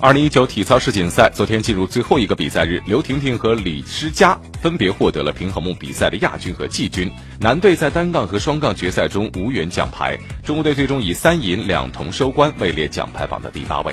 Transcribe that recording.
二零一九体操世锦赛昨天进入最后一个比赛日刘婷婷和李诗佳分别获得了平衡木比赛的亚军和季军。男队在单杠和双杠决赛中无缘奖牌中国队最终以三银两铜收官位列奖牌榜的第八位。